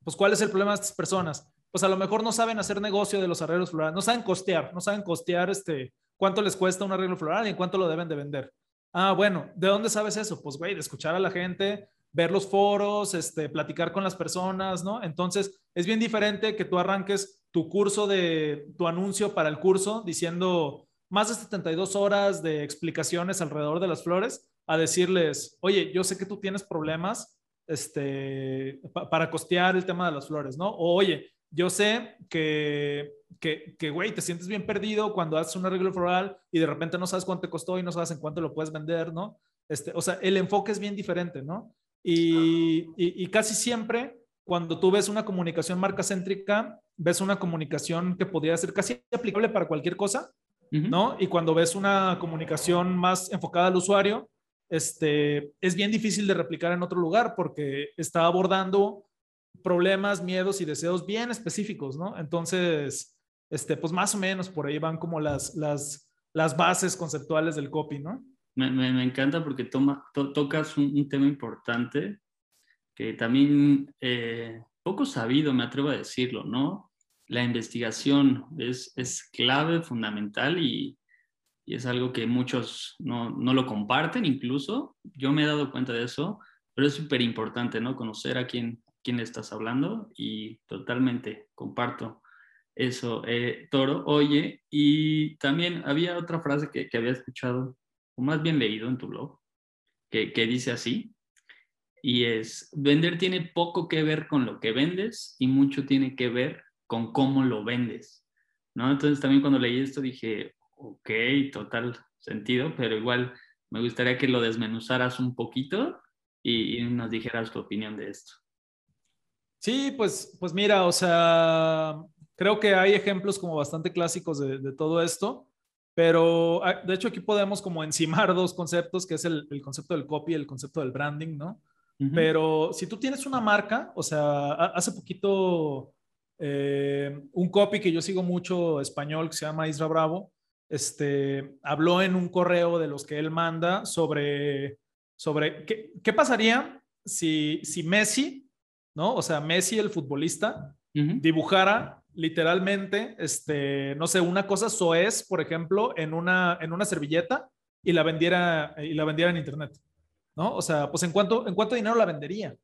pues, ¿cuál es el problema de estas personas? Pues a lo mejor no saben hacer negocio de los arreglos florales, no saben costear, no saben costear este, cuánto les cuesta un arreglo floral y en cuánto lo deben de vender. Ah, bueno, ¿de dónde sabes eso? Pues, güey, de escuchar a la gente, ver los foros, este, platicar con las personas, ¿no? Entonces, es bien diferente que tú arranques tu curso de, tu anuncio para el curso diciendo más de 72 horas de explicaciones alrededor de las flores, a decirles, oye, yo sé que tú tienes problemas este, para costear el tema de las flores, ¿no? O, oye, yo sé que, que, güey, te sientes bien perdido cuando haces un arreglo floral y de repente no sabes cuánto te costó y no sabes en cuánto lo puedes vender, ¿no? Este, o sea, el enfoque es bien diferente, ¿no? Y, y, casi siempre cuando tú ves una comunicación marca céntrica, ves una comunicación que podría ser casi aplicable para cualquier cosa, ¿no? Y cuando ves una comunicación más enfocada al usuario, este, es bien difícil de replicar en otro lugar porque está abordando problemas, miedos y deseos bien específicos, ¿no? Entonces, este, pues más o menos por ahí van como las, las, las bases conceptuales del copy, ¿no? Me, me, encanta porque toma, tocas un, tema importante que también eh, poco sabido, me atrevo a decirlo, ¿no? La investigación es, es clave, fundamental y, y es algo que muchos no, no, lo comparten incluso. Yo me he dado cuenta de eso, pero es súper importante, ¿no? Conocer a quién, quién estás hablando y totalmente comparto eso, eh, Toro. Oye, y también había otra frase que, que, había escuchado, o más bien leído en tu blog, que, que dice así, y es, vender tiene poco que ver con lo que vendes y mucho tiene que ver con cómo lo vendes, ¿no? Entonces también cuando leí esto dije, ok, total sentido, pero igual me gustaría que lo desmenuzaras un poquito y, y nos dijeras tu opinión de esto. Sí, pues, pues mira, o sea, creo que hay ejemplos como bastante clásicos de, todo esto, pero ah, de hecho aquí podemos como encimar dos conceptos, que es el, concepto del copy y el concepto del branding, ¿no? Pero si tú tienes una marca, o sea, hace poquito eh, un copy que yo sigo mucho español que se llama Isra Bravo, este, habló en un correo de los que él manda sobre, sobre qué, qué pasaría si, si Messi ¿no? O sea, Messi, el futbolista, dibujara literalmente, este, no sé, una cosa soez, por ejemplo, en una, en una servilleta y la vendiera, y la vendiera en internet, ¿no? O sea, pues en cuánto, en cuánto dinero la vendería,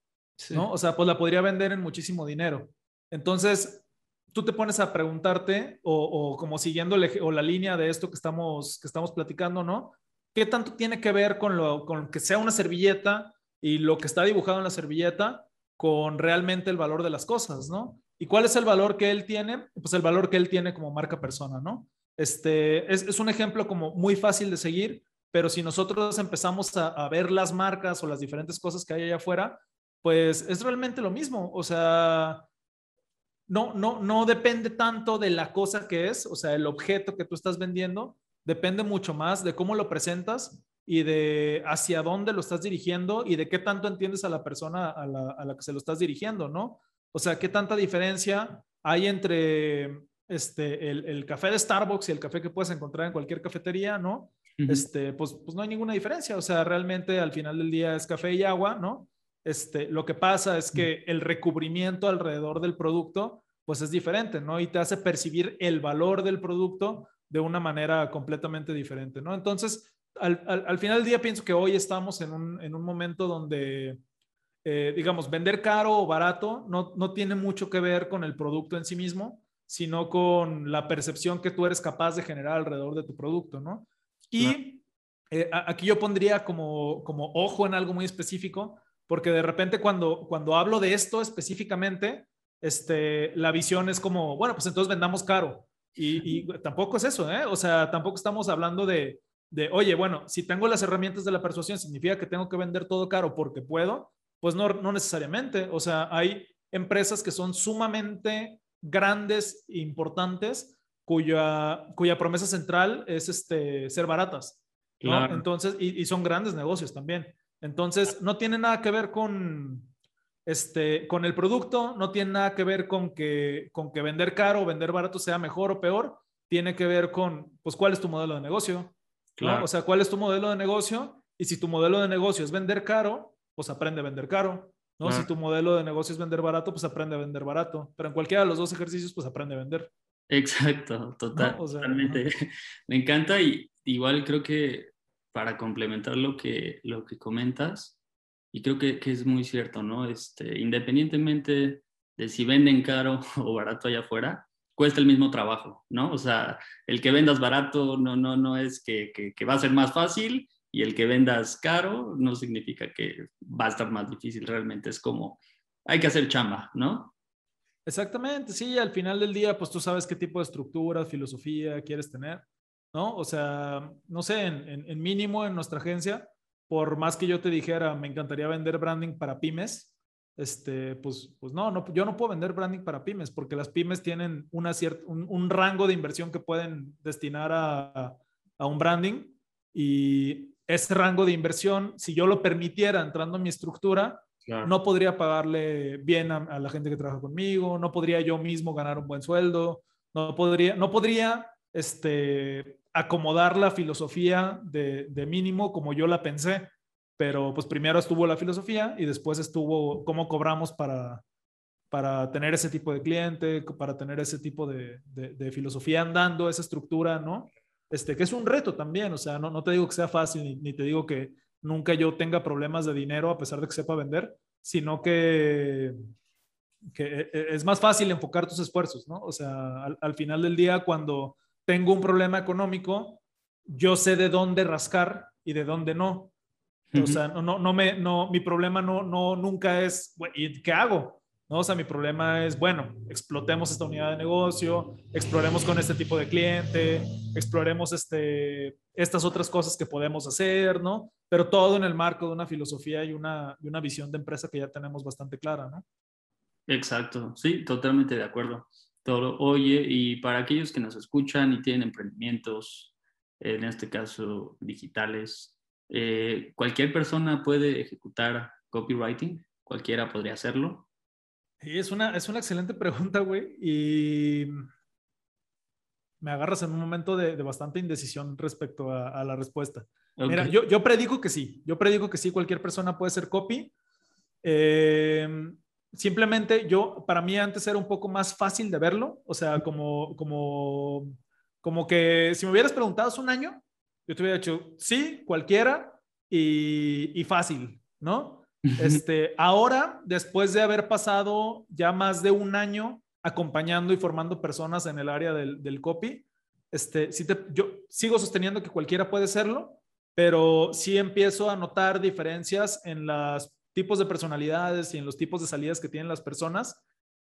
¿no? O sea, pues la podría vender en muchísimo dinero. Entonces, tú te pones a preguntarte, o, como siguiendo o la línea de esto que estamos, que estamos platicando, ¿no? ¿Qué tanto tiene que ver con, lo, con que sea una servilleta y lo que está dibujado en la servilleta con realmente el valor de las cosas, ¿no? ¿Y cuál es el valor que él tiene? Pues el valor que él tiene como marca persona, ¿no? Este, es, un ejemplo como muy fácil de seguir, pero si nosotros empezamos a, ver las marcas o las diferentes cosas que hay allá afuera, pues es realmente lo mismo. O sea, no, no, no depende tanto de la cosa que es, o sea, el objeto que tú estás vendiendo, depende mucho más de cómo lo presentas y de hacia dónde lo estás dirigiendo y de qué tanto entiendes a la persona a la, que se lo estás dirigiendo, ¿no? O sea, qué tanta diferencia hay entre este, el, café de Starbucks y el café que puedes encontrar en cualquier cafetería, ¿no? Este, pues, pues no hay ninguna diferencia. O sea, realmente al final del día es café y agua, ¿no? Este, lo que pasa es que el recubrimiento alrededor del producto, pues es diferente, ¿no? Y te hace percibir el valor del producto de una manera completamente diferente, ¿no? Entonces, al, final del día pienso que hoy estamos en un, momento donde, eh, digamos, vender caro o barato no, no tiene mucho que ver con el producto en sí mismo, sino con la percepción que tú eres capaz de generar alrededor de tu producto, ¿no? Y eh, aquí yo pondría como, como ojo en algo muy específico, porque de repente cuando, cuando hablo de esto específicamente, este, la visión es como, bueno, pues entonces vendamos caro. Y, tampoco es eso, ¿eh? O sea, tampoco estamos hablando de, de, oye, bueno, si tengo las herramientas de la persuasión, significa que tengo que vender todo caro porque puedo. Pues no, no necesariamente. O sea, hay empresas que son sumamente grandes e importantes cuya, cuya promesa central es este, ser baratas. ¿no? Entonces, y, y, son grandes negocios también. Entonces, no tiene nada que ver con, este, con el producto, no tiene nada que ver con que, con que vender caro o vender barato sea mejor o peor, tiene que ver con, pues, cuál es tu modelo de negocio. Claro. O sea, cuál es tu modelo de negocio y si tu modelo de negocio es vender caro, pues aprende a vender caro. ¿no? Si tu modelo de negocio es vender barato, pues aprende a vender barato. Pero en cualquiera de los dos ejercicios, pues aprende a vender. Exacto, total, totalmente. Me encanta y igual creo que para complementar lo que, lo que comentas, y creo que, que, es muy cierto, ¿no? Este, independientemente de si venden caro o barato allá afuera, cuesta el mismo trabajo, ¿no? O sea, el que vendas barato no, no, no es que, que, va a ser más fácil y el que vendas caro no significa que va a estar más difícil, realmente es como, hay que hacer chamba, ¿no? Exactamente, sí, al final del día, pues tú sabes qué tipo de estructura, filosofía quieres tener, ¿no? O sea, no sé, en, en mínimo en nuestra agencia, por más que yo te dijera, me encantaría vender branding para pymes, este, pues, pues no, no, yo no puedo vender branding para pymes porque las pymes tienen una un, un, rango de inversión que pueden destinar a, a, un branding y ese rango de inversión, si yo lo permitiera entrando en mi estructura, no podría pagarle bien a, la gente que trabaja conmigo, no podría yo mismo ganar un buen sueldo, no podría, no podría este, acomodar la filosofía de, de mínimo como yo la pensé pero pues primero estuvo la filosofía y después estuvo cómo cobramos para, para tener ese tipo de cliente, para tener ese tipo de, de, filosofía andando, esa estructura, ¿no? Este, que es un reto también, o sea, no, no te digo que sea fácil, ni, te digo que nunca yo tenga problemas de dinero a pesar de que sepa vender, sino que, que e, e, es más fácil enfocar tus esfuerzos, ¿no? O sea, al, al final del día, cuando tengo un problema económico, yo sé de dónde rascar y de dónde no. O sea, no, no, me, no, mi problema no, no, nunca es, ¿y qué hago? ¿No? O sea, mi problema es, bueno, explotemos esta unidad de negocio, exploremos con este tipo de cliente, exploremos este, estas otras cosas que podemos hacer, ¿no? Pero todo en el marco de una filosofía y una, y una visión de empresa que ya tenemos bastante clara, ¿no? Exacto, sí, totalmente de acuerdo. Todo, oye, y para aquellos que nos escuchan y tienen emprendimientos, en este caso digitales, eh, cualquier persona puede ejecutar copywriting, cualquiera podría hacerlo. Y es una, es una excelente pregunta, güey, y me agarras en un momento de, bastante indecisión respecto a, la respuesta. Mira, yo, yo, predico que sí, yo predico que sí, cualquier persona puede ser copy. Eh, simplemente yo, para mí antes era un poco más fácil de verlo, o sea, como, como, como que si me hubieras preguntado hace un año, yo te hubiera dicho, sí, cualquiera y, fácil, ¿no? Este, ahora, después de haber pasado ya más de un año acompañando y formando personas en el área del, del copy, este, yo sigo sosteniendo que cualquiera puede serlo, pero sí empiezo a notar diferencias en los tipos de personalidades y en los tipos de salidas que tienen las personas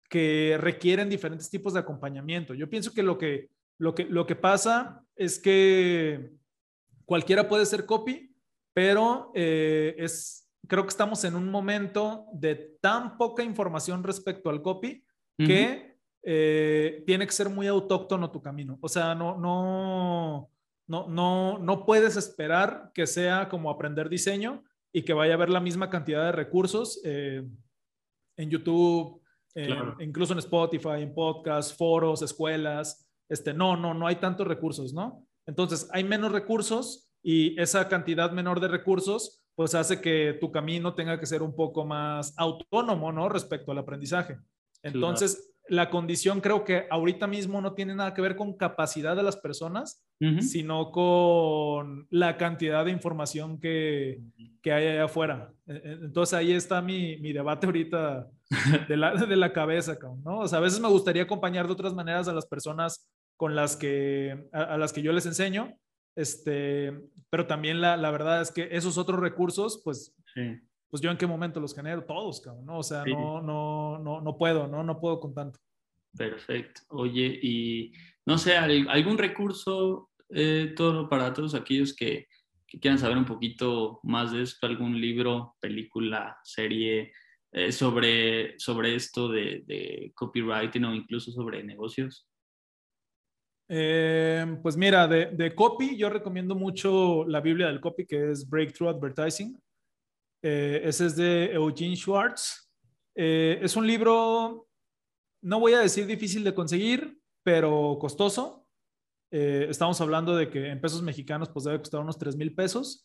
que requieren diferentes tipos de acompañamiento. Yo pienso que lo que, lo que, lo que pasa es que cualquiera puede ser copy, pero eh, es, creo que estamos en un momento de tan poca información respecto al copy que eh, tiene que ser muy autóctono tu camino. O sea, no, no, no, no, no puedes esperar que sea como aprender diseño y que vaya a haber la misma cantidad de recursos eh, en YouTube, incluso en Spotify, en podcasts, foros, escuelas. Este, no, no, no hay tantos recursos, ¿no? Entonces, hay menos recursos, y esa cantidad menor de recursos pues hace que tu camino tenga que ser un poco más autónomo, ¿no? Respecto al aprendizaje. Entonces, la condición creo que ahorita mismo no tiene nada que ver con capacidad de las personas, sino con la cantidad de información que, que, hay allá afuera. E, e, entonces ahí está mi, mi debate ahorita de la, de la cabeza, ¿no? O sea, a veces me gustaría acompañar de otras maneras a las personas con las que, a, las que yo les enseño, este, pero también la, la verdad es que esos otros recursos, pues, pues yo en qué momento los genero, todos, ¿no? O sea, no, no, no, no puedo, ¿no? No puedo con tanto. Perfecto. Oye, y no sé, algún recurso eh, todo para todos aquellos que, quieran saber un poquito más de esto, algún libro, película, serie eh, sobre, sobre esto de, de, copywriting o incluso sobre negocios? Eh, pues mira, de, de, copy yo recomiendo mucho la Biblia del copy que es Breakthrough Advertising. ese es de Eugene Schwartz. es un libro no voy a decir difícil de conseguir, pero costoso. Eh, estamos hablando de que en pesos mexicanos pues debe costar unos 3 mil pesos.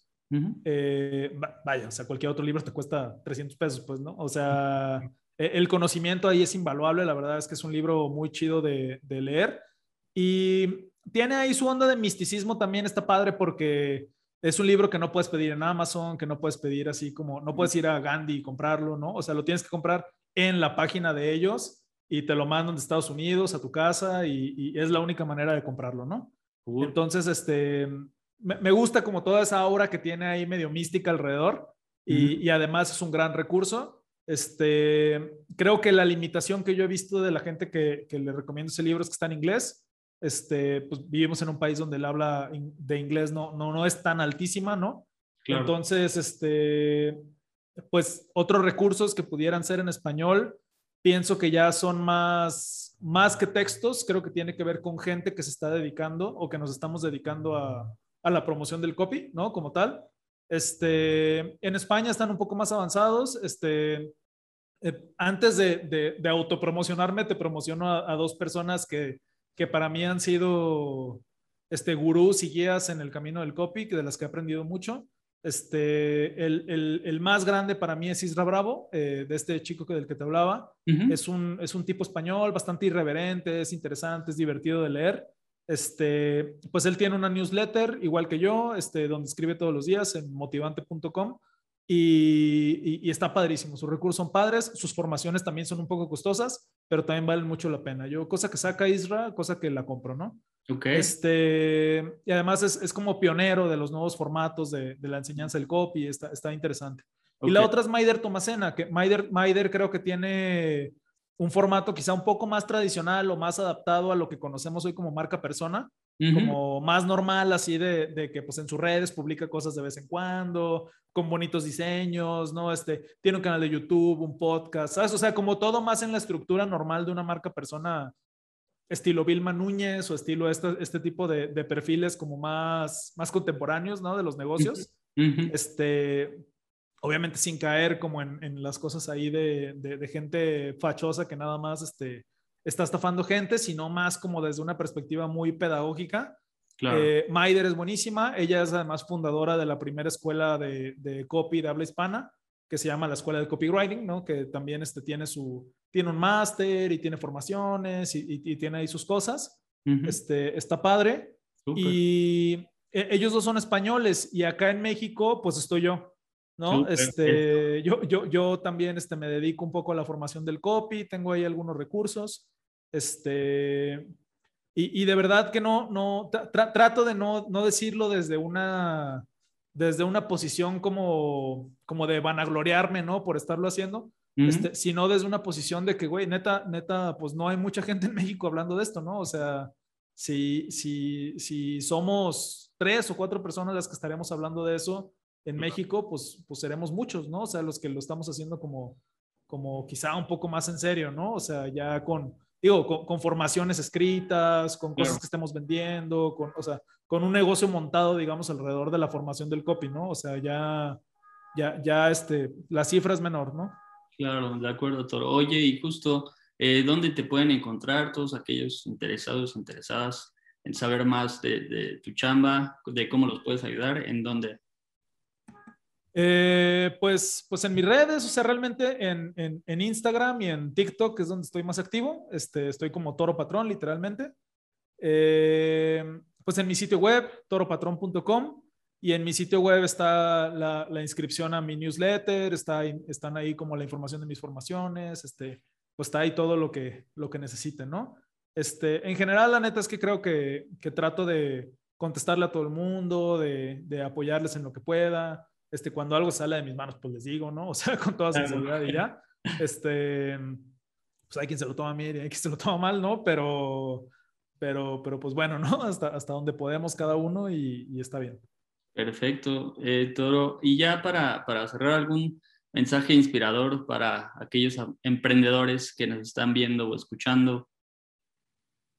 Eh, vaya, o sea, cualquier otro libro te cuesta 300 pesos, pues, ¿no? O sea, e, el conocimiento ahí es invaluable, la verdad es que es un libro muy chido de, de leer y tiene ahí su onda de misticismo también, está padre porque es un libro que no puedes pedir en Amazon, que no puedes pedir así como, no puedes ir a Gandhi y comprarlo, ¿no? O sea, lo tienes que comprar en la página de ellos y te lo mandan de Estados Unidos a tu casa y, es la única manera de comprarlo, ¿no? Entonces, este, me, gusta como toda esa aura que tiene ahí medio mística alrededor y, además es un gran recurso. Este, creo que la limitación que yo he visto de la gente que, le recomiendo ese libro es que está en inglés. Este, pues vivimos en un país donde el habla de inglés no, no, no es tan altísima, ¿no? Entonces, este, pues otros recursos que pudieran ser en español, pienso que ya son más, más que textos, creo que tiene que ver con gente que se está dedicando o que nos estamos dedicando a, a la promoción del copy, ¿no? Como tal. Este, en España están un poco más avanzados. Este, eh, antes de, de, autopromocionarme, te promociono a, dos personas que, que, para mí han sido este, gurús y guías en el camino del copy, de las que he aprendido mucho. Este, el, el, más grande para mí es Isra Bravo, eh, de este chico que, del que te hablaba. es, un, es un tipo español, bastante irreverente, es interesante, es divertido de leer. Este, pues él tiene una newsletter, igual que yo, este, donde escribe todos los días en motivante.com. Y, y, está padrísimo. Sus recursos son padres, sus formaciones también son un poco costosas, pero también valen mucho la pena. Yo, cosa que saca Isra, cosa que la compro, ¿no? Este, y además es, es, como pionero de los nuevos formatos de, de la enseñanza del copy, está, está interesante. Y la otra es Maider Tomasena, que Maider, Maider creo que tiene un formato quizá un poco más tradicional o más adaptado a lo que conocemos hoy como marca persona, como más normal, así de, de, que pues en sus redes publica cosas de vez en cuando, con bonitos diseños, ¿no? Este, tiene un canal de YouTube, un podcast, ¿sabes? O sea, como todo más en la estructura normal de una marca persona estilo Vilma Núñez o estilo este, este tipo de, perfiles como más, más contemporáneos, ¿no? De los negocios. Este, obviamente sin caer como en, las cosas ahí de, gente fachosa que nada más este, está estafando gente, sino más como desde una perspectiva muy pedagógica. Claro. Eh, Maider es buenísima, ella es además fundadora de la primera escuela de, de copy de habla hispana que se llama la Escuela de Copywriting, ¿no? Que también este, tiene, su, tiene un máster y tiene formaciones y, y, tiene ahí sus cosas. este, está padre. Y e, ellos dos son españoles y acá en México, pues estoy yo, ¿no? Este, yo, yo, yo también este, me dedico un poco a la formación del copy, tengo ahí algunos recursos. Este, y, y de verdad que no, no, trato de no, no decirlo desde una desde una posición como, como de vanagloriarme, ¿no? Por estarlo haciendo, este, sino desde una posición de que, güey, neta, neta, pues no hay mucha gente en México hablando de esto, ¿no? O sea, si, si, si somos tres o cuatro personas las que estaremos hablando de eso en México, pues, pues seremos muchos, ¿no? O sea, los que lo estamos haciendo como, como quizá un poco más en serio, ¿no? O sea, ya con, digo, con, formaciones escritas, con cosas que estemos vendiendo, con, o sea, con un negocio montado, digamos, alrededor de la formación del copy, ¿no? O sea, ya, ya, ya, este, la cifra es menor, ¿no? Claro, de acuerdo, Toro. Oye, y justo, eh, ¿dónde te pueden encontrar todos aquellos interesados, interesadas en saber más de, tu chamba, de cómo los puedes ayudar, ¿en dónde? Eh, pues, pues en mis redes, o sea, realmente en, en, Instagram y en TikTok, es donde estoy más activo, este, estoy como Toro Patrón, literalmente. Eh, pues en mi sitio web, toropatrón.com, y en mi sitio web está la, la inscripción a mi newsletter, está, están ahí como la información de mis formaciones, este, pues está ahí todo lo que, lo que necesiten, ¿no? Este, en general, la neta es que creo que, que trato de contestarle a todo el mundo, de, de, apoyarles en lo que pueda. Este, cuando algo sale de mis manos, pues les digo, ¿no? O sea, con toda sinceridad y ya. Este, pues hay quien se lo toma bien y hay quien se lo toma mal, ¿no? Pero, pero, pero pues bueno, ¿no? Hasta, hasta donde podemos cada uno y, y está bien. Perfecto, eh, Toro. Y ya para, para cerrar algún mensaje inspirador para aquellos emprendedores que nos están viendo o escuchando?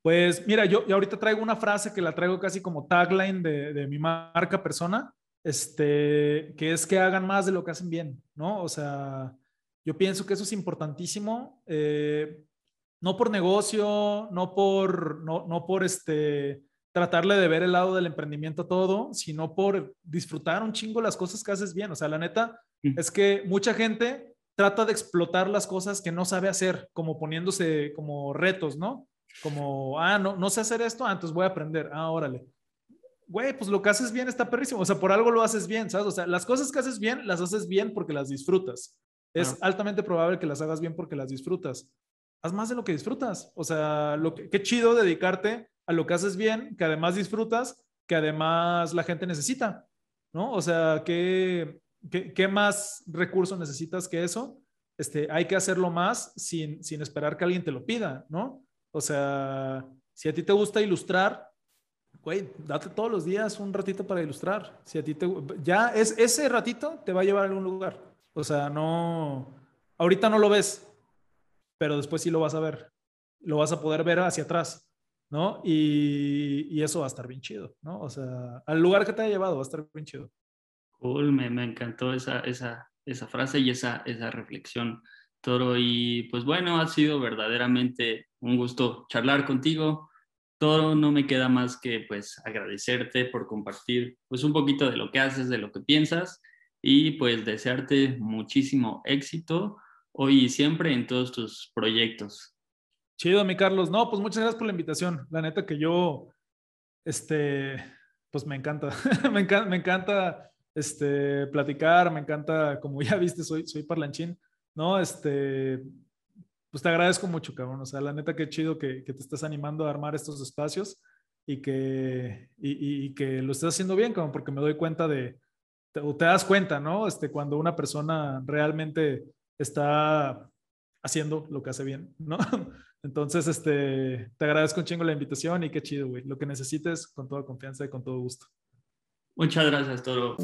Pues mira, yo, ahorita traigo una frase que la traigo casi como tagline de, mi marca persona, este, que es que hagan más de lo que hacen bien, ¿no? O sea, yo pienso que eso es importantísimo, eh, no por negocio, no por, no, no por este, tratarle de ver el lado del emprendimiento todo, sino por disfrutar un chingo las cosas que haces bien. O sea, la neta, es que mucha gente trata de explotar las cosas que no sabe hacer, como poniéndose como retos, ¿no? Como, ah, no, no sé hacer esto, ah, entonces voy a aprender, ah, órale. Güey, pues lo que haces bien está perrísimo, o sea, por algo lo haces bien, ¿sabes? O sea, las cosas que haces bien, las haces bien porque las disfrutas. Es altamente probable que las hagas bien porque las disfrutas. Haz más de lo que disfrutas. O sea, lo que, qué chido dedicarte a lo que haces bien, que además disfrutas, que además la gente necesita, ¿no? O sea, qué, ¿Qué, más recursos necesitas que eso? Este, hay que hacerlo más sin, sin esperar que alguien te lo pida, ¿no? O sea, si a ti te gusta ilustrar, güey, date todos los días un ratito para ilustrar. Si a ti te ya es ese ratito te va a llevar a algún lugar. O sea, no ahorita no lo ves, pero después sí lo vas a ver. Lo vas a poder ver hacia atrás, ¿no? Y, y eso va a estar bien chido, ¿no? O sea, al lugar que te haya llevado va a estar bien chido me, encantó esa, esa, esa frase y esa, esa reflexión, Toro. Y pues bueno, ha sido verdaderamente un gusto charlar contigo. Toro, no me queda más que pues agradecerte por compartir pues un poquito de lo que haces, de lo que piensas y pues desearte muchísimo éxito hoy y siempre en todos tus proyectos. Chido, mi Carlos. No, pues muchas gracias por la invitación. La neta que yo, este, pues me encanta, me encanta, me encanta este, platicar, me encanta, como ya viste, soy, soy parlanchín, ¿no? Este, pues te agradezco mucho, cabrón. O sea, la neta, qué chido que, que te estés animando a armar estos espacios y que, y, y, que lo estés haciendo bien, como porque me doy cuenta de, te, te das cuenta, ¿no? Este, cuando una persona realmente está haciendo lo que hace bien, ¿no? Entonces, este, te agradezco un chingo la invitación y qué chido, güey. Lo que necesites, con toda confianza y con todo gusto. Muchas gracias, Toro.